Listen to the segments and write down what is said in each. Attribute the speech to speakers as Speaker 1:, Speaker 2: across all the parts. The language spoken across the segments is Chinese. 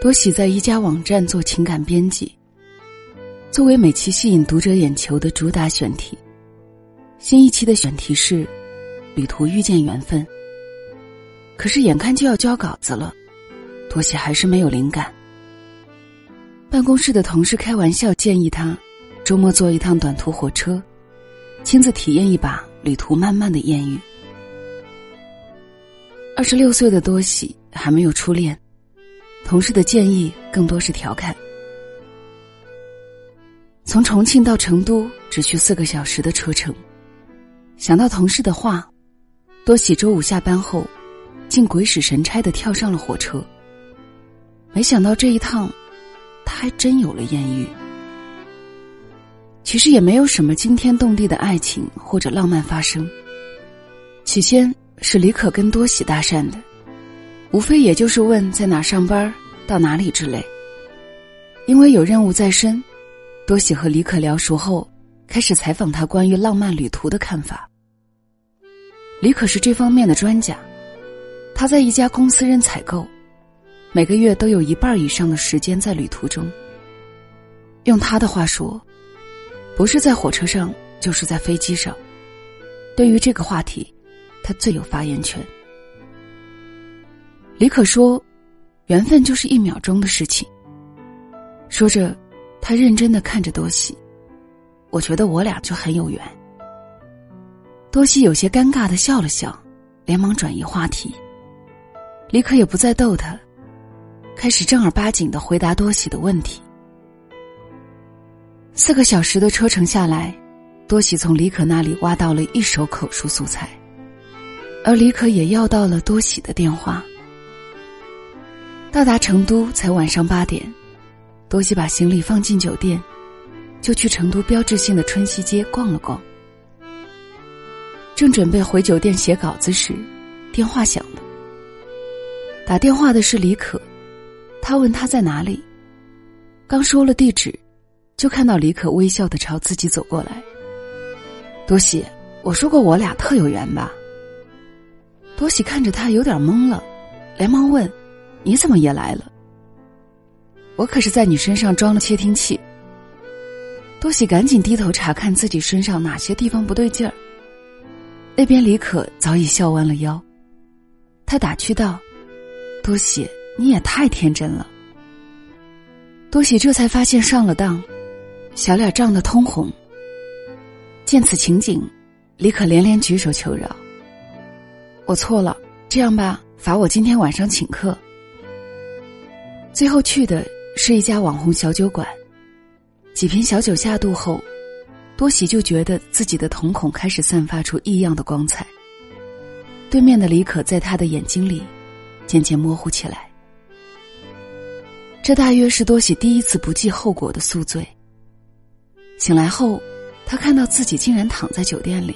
Speaker 1: 多喜在一家网站做情感编辑，作为每期吸引读者眼球的主打选题，新一期的选题是“旅途遇见缘分”。可是眼看就要交稿子了，多喜还是没有灵感。办公室的同事开玩笑建议他，周末坐一趟短途火车，亲自体验一把旅途漫漫的艳遇。二十六岁的多喜还没有初恋。同事的建议更多是调侃。从重庆到成都只需四个小时的车程，想到同事的话，多喜周五下班后，竟鬼使神差的跳上了火车。没想到这一趟，他还真有了艳遇。其实也没有什么惊天动地的爱情或者浪漫发生。起先是李可跟多喜搭讪的。无非也就是问在哪上班，到哪里之类。因为有任务在身，多喜和李可聊熟后，开始采访他关于浪漫旅途的看法。李可是这方面的专家，他在一家公司任采购，每个月都有一半以上的时间在旅途中。用他的话说，不是在火车上，就是在飞机上。对于这个话题，他最有发言权。李可说：“缘分就是一秒钟的事情。”说着，他认真的看着多喜，我觉得我俩就很有缘。多喜有些尴尬的笑了笑，连忙转移话题。李可也不再逗他，开始正儿八经的回答多喜的问题。四个小时的车程下来，多喜从李可那里挖到了一手口述素材，而李可也要到了多喜的电话。到达成都才晚上八点，多喜把行李放进酒店，就去成都标志性的春熙街逛了逛。正准备回酒店写稿子时，电话响了。打电话的是李可，他问他在哪里，刚说了地址，就看到李可微笑的朝自己走过来。多喜，我说过我俩特有缘吧？多喜看着他有点懵了，连忙问。你怎么也来了？我可是在你身上装了窃听器。多喜赶紧低头查看自己身上哪些地方不对劲儿。那边李可早已笑弯了腰，他打趣道：“多喜，你也太天真了。”多喜这才发现上了当，小脸涨得通红。见此情景，李可连连举手求饶：“我错了，这样吧，罚我今天晚上请客。”最后去的是一家网红小酒馆，几瓶小酒下肚后，多喜就觉得自己的瞳孔开始散发出异样的光彩。对面的李可在他的眼睛里渐渐模糊起来。这大约是多喜第一次不计后果的宿醉。醒来后，他看到自己竟然躺在酒店里，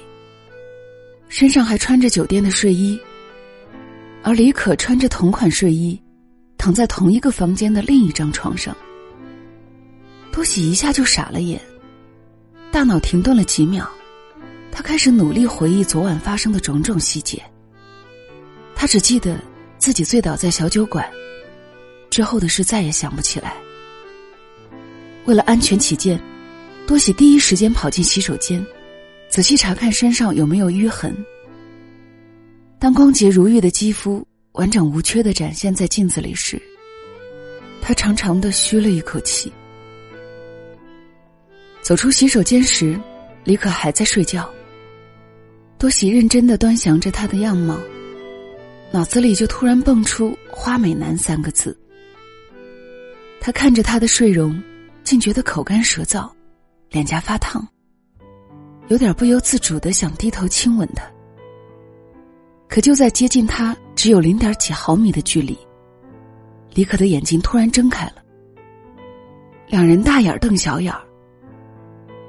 Speaker 1: 身上还穿着酒店的睡衣，而李可穿着同款睡衣。躺在同一个房间的另一张床上，多喜一下就傻了眼，大脑停顿了几秒，他开始努力回忆昨晚发生的种种细节。他只记得自己醉倒在小酒馆，之后的事再也想不起来。为了安全起见，多喜第一时间跑进洗手间，仔细查看身上有没有淤痕。当光洁如玉的肌肤。完整无缺的展现在镜子里时，他长长的吁了一口气。走出洗手间时，李可还在睡觉。多喜认真的端详着他的样貌，脑子里就突然蹦出“花美男”三个字。他看着他的睡容，竟觉得口干舌燥，脸颊发烫，有点不由自主的想低头亲吻他。可就在接近他。只有零点几毫米的距离，李可的眼睛突然睁开了。两人大眼瞪小眼儿。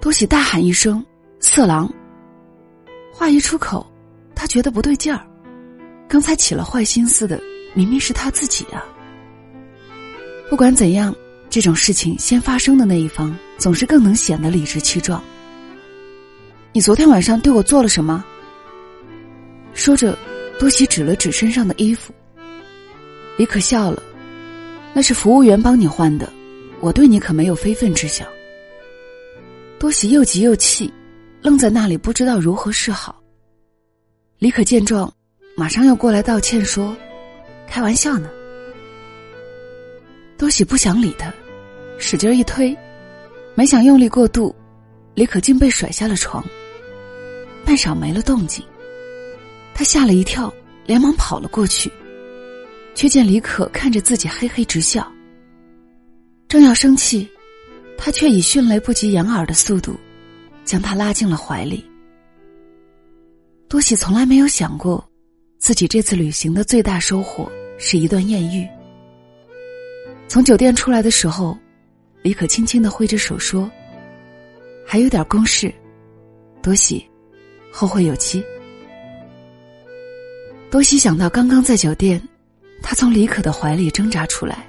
Speaker 1: 多喜大喊一声：“色狼！”话一出口，他觉得不对劲儿。刚才起了坏心思的，明明是他自己啊！不管怎样，这种事情先发生的那一方，总是更能显得理直气壮。你昨天晚上对我做了什么？说着。多喜指了指身上的衣服，李可笑了，那是服务员帮你换的，我对你可没有非分之想。多喜又急又气，愣在那里不知道如何是好。李可见状，马上又过来道歉说：“开玩笑呢。”多喜不想理他，使劲一推，没想用力过度，李可竟被甩下了床。半晌没了动静，他吓了一跳，连忙跑了过去，却见李可看着自己嘿嘿直笑。正要生气，他却以迅雷不及掩耳的速度，将他拉进了怀里。多喜从来没有想过，自己这次旅行的最大收获是一段艳遇。从酒店出来的时候，李可轻轻的挥着手说：“还有点公事，多喜，后会有期。”多喜想到刚刚在酒店，他从李可的怀里挣扎出来，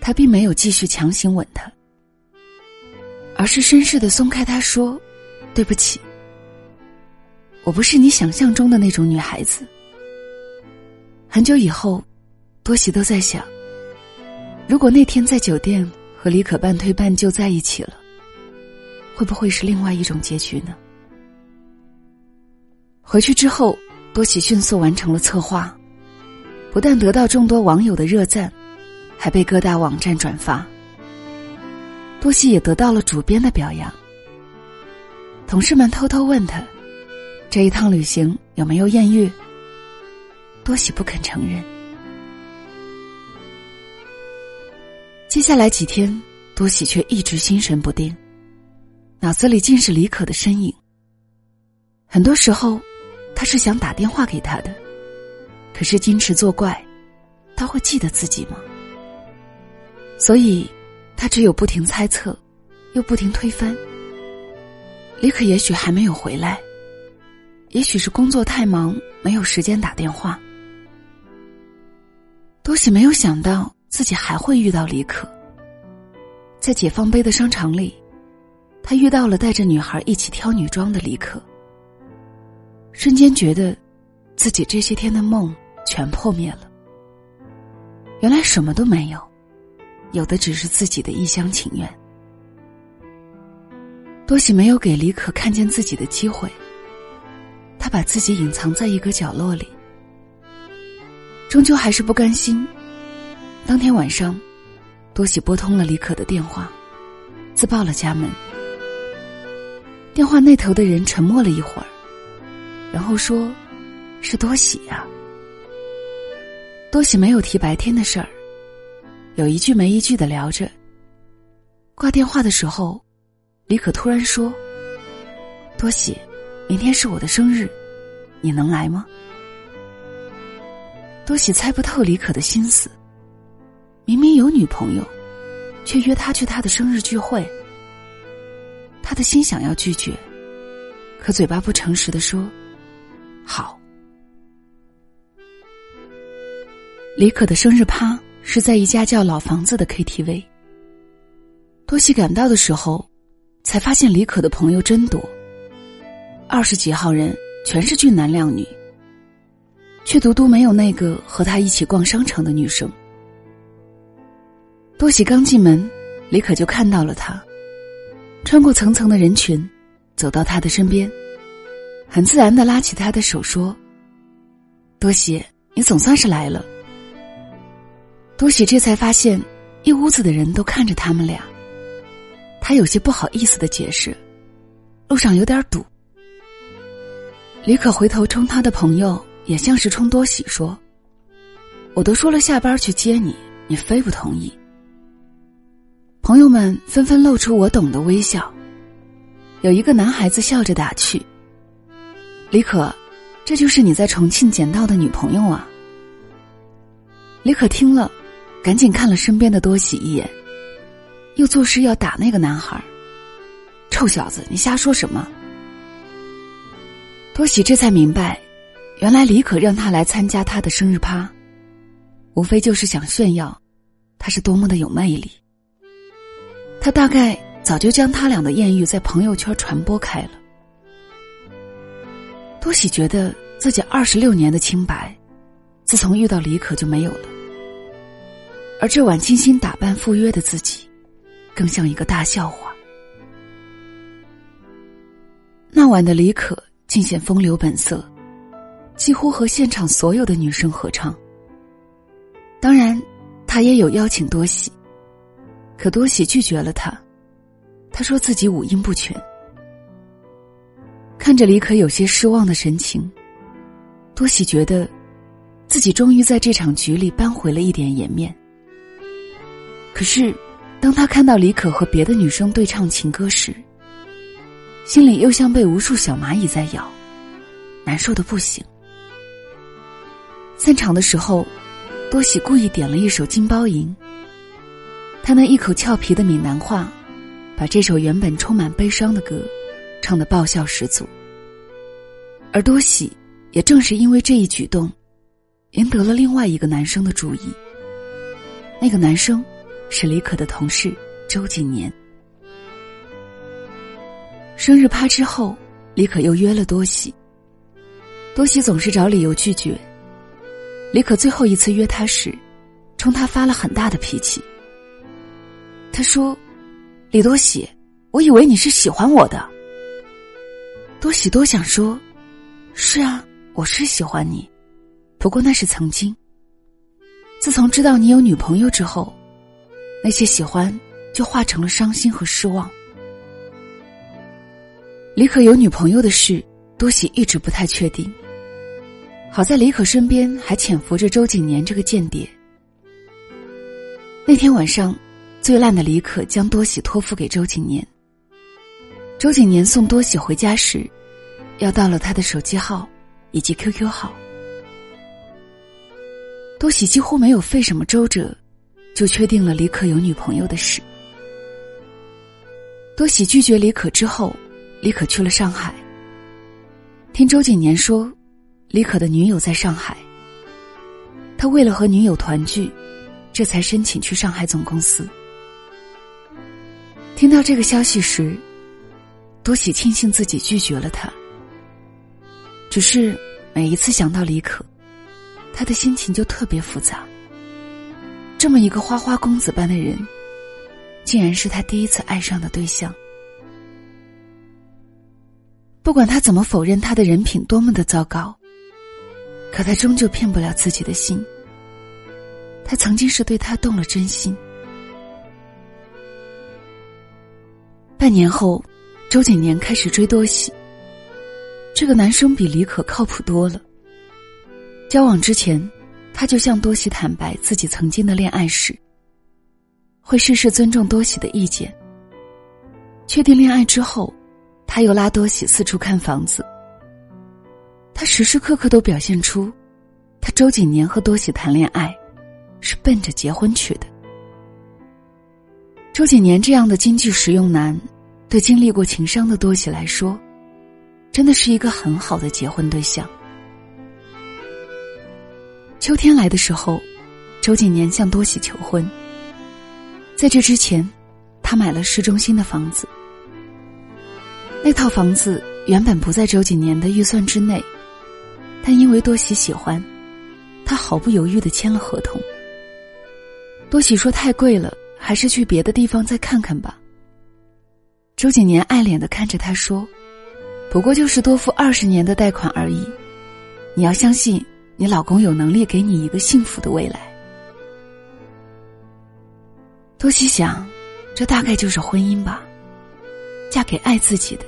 Speaker 1: 他并没有继续强行吻她，而是绅士的松开他说：“对不起，我不是你想象中的那种女孩子。”很久以后，多喜都在想。如果那天在酒店和李可半推半就在一起了，会不会是另外一种结局呢？回去之后，多喜迅速完成了策划，不但得到众多网友的热赞，还被各大网站转发。多喜也得到了主编的表扬。同事们偷偷问他，这一趟旅行有没有艳遇？多喜不肯承认。接下来几天，多喜却一直心神不定，脑子里尽是李可的身影。很多时候，他是想打电话给他的，可是矜持作怪，他会记得自己吗？所以，他只有不停猜测，又不停推翻。李可也许还没有回来，也许是工作太忙，没有时间打电话。多喜没有想到。自己还会遇到李可，在解放碑的商场里，他遇到了带着女孩一起挑女装的李可。瞬间觉得，自己这些天的梦全破灭了。原来什么都没有，有的只是自己的一厢情愿。多喜没有给李可看见自己的机会，他把自己隐藏在一个角落里，终究还是不甘心。当天晚上，多喜拨通了李可的电话，自报了家门。电话那头的人沉默了一会儿，然后说：“是多喜呀。”多喜没有提白天的事儿，有一句没一句的聊着。挂电话的时候，李可突然说：“多喜，明天是我的生日，你能来吗？”多喜猜不透李可的心思。明明有女朋友，却约他去他的生日聚会。他的心想要拒绝，可嘴巴不诚实的说：“好。”李可的生日趴是在一家叫“老房子”的 KTV。多西赶到的时候，才发现李可的朋友真多，二十几号人，全是俊男靓女，却独独没有那个和他一起逛商场的女生。多喜刚进门，李可就看到了他，穿过层层的人群，走到他的身边，很自然的拉起他的手说：“多喜，你总算是来了。”多喜这才发现，一屋子的人都看着他们俩。他有些不好意思的解释：“路上有点堵。”李可回头冲他的朋友，也像是冲多喜说：“我都说了下班去接你，你非不同意。”朋友们纷纷露出我懂的微笑。有一个男孩子笑着打趣：“李可，这就是你在重庆捡到的女朋友啊。”李可听了，赶紧看了身边的多喜一眼，又作势要打那个男孩。臭小子，你瞎说什么？多喜这才明白，原来李可让他来参加他的生日趴，无非就是想炫耀，他是多么的有魅力。他大概早就将他俩的艳遇在朋友圈传播开了。多喜觉得自己二十六年的清白，自从遇到李可就没有了。而这晚精心打扮赴约的自己，更像一个大笑话。那晚的李可尽显风流本色，几乎和现场所有的女生合唱。当然，他也有邀请多喜，可多喜拒绝了他。他说自己五音不全。看着李可有些失望的神情，多喜觉得，自己终于在这场局里扳回了一点颜面。可是，当他看到李可和别的女生对唱情歌时，心里又像被无数小蚂蚁在咬，难受的不行。散场的时候，多喜故意点了一首《金包银》，他那一口俏皮的闽南话，把这首原本充满悲伤的歌，唱的爆笑十足。而多喜也正是因为这一举动，赢得了另外一个男生的注意。那个男生。是李可的同事周景年。生日趴之后，李可又约了多喜。多喜总是找理由拒绝。李可最后一次约他时，冲他发了很大的脾气。他说：“李多喜，我以为你是喜欢我的。”多喜多想说：“是啊，我是喜欢你，不过那是曾经。自从知道你有女朋友之后。”那些喜欢，就化成了伤心和失望。李可有女朋友的事，多喜一直不太确定。好在李可身边还潜伏着周景年这个间谍。那天晚上，最烂的李可将多喜托付给周景年。周景年送多喜回家时，要到了他的手机号以及 QQ 号。多喜几乎没有费什么周折。就确定了李可有女朋友的事。多喜拒绝李可之后，李可去了上海。听周景年说，李可的女友在上海。他为了和女友团聚，这才申请去上海总公司。听到这个消息时，多喜庆幸自己拒绝了他。只是每一次想到李可，他的心情就特别复杂。这么一个花花公子般的人，竟然是他第一次爱上的对象。不管他怎么否认他的人品多么的糟糕，可他终究骗不了自己的心。他曾经是对他动了真心。半年后，周景年开始追多喜。这个男生比李可靠谱多了。交往之前。他就向多喜坦白自己曾经的恋爱史，会事事尊重多喜的意见。确定恋爱之后，他又拉多喜四处看房子。他时时刻刻都表现出，他周景年和多喜谈恋爱，是奔着结婚去的。周景年这样的经济实用男，对经历过情伤的多喜来说，真的是一个很好的结婚对象。秋天来的时候，周景年向多喜求婚。在这之前，他买了市中心的房子。那套房子原本不在周景年的预算之内，但因为多喜喜欢，他毫不犹豫的签了合同。多喜说太贵了，还是去别的地方再看看吧。周景年爱怜的看着他说：“不过就是多付二十年的贷款而已，你要相信。”你老公有能力给你一个幸福的未来。多西想，这大概就是婚姻吧。嫁给爱自己的，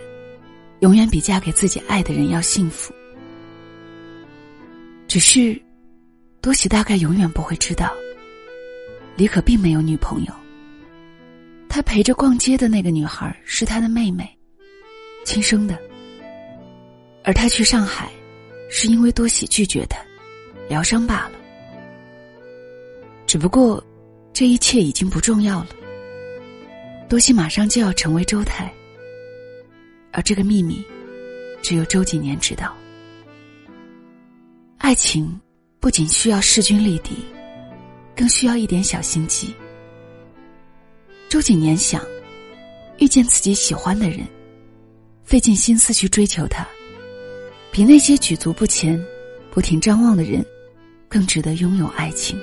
Speaker 1: 永远比嫁给自己爱的人要幸福。只是，多喜大概永远不会知道，李可并没有女朋友。他陪着逛街的那个女孩是他的妹妹，亲生的。而他去上海，是因为多喜拒绝他。疗伤罢了。只不过，这一切已经不重要了。多西马上就要成为周太，而这个秘密，只有周几年知道。爱情不仅需要势均力敌，更需要一点小心机。周景年想，遇见自己喜欢的人，费尽心思去追求他，比那些举足不前、不停张望的人。更值得拥有爱情。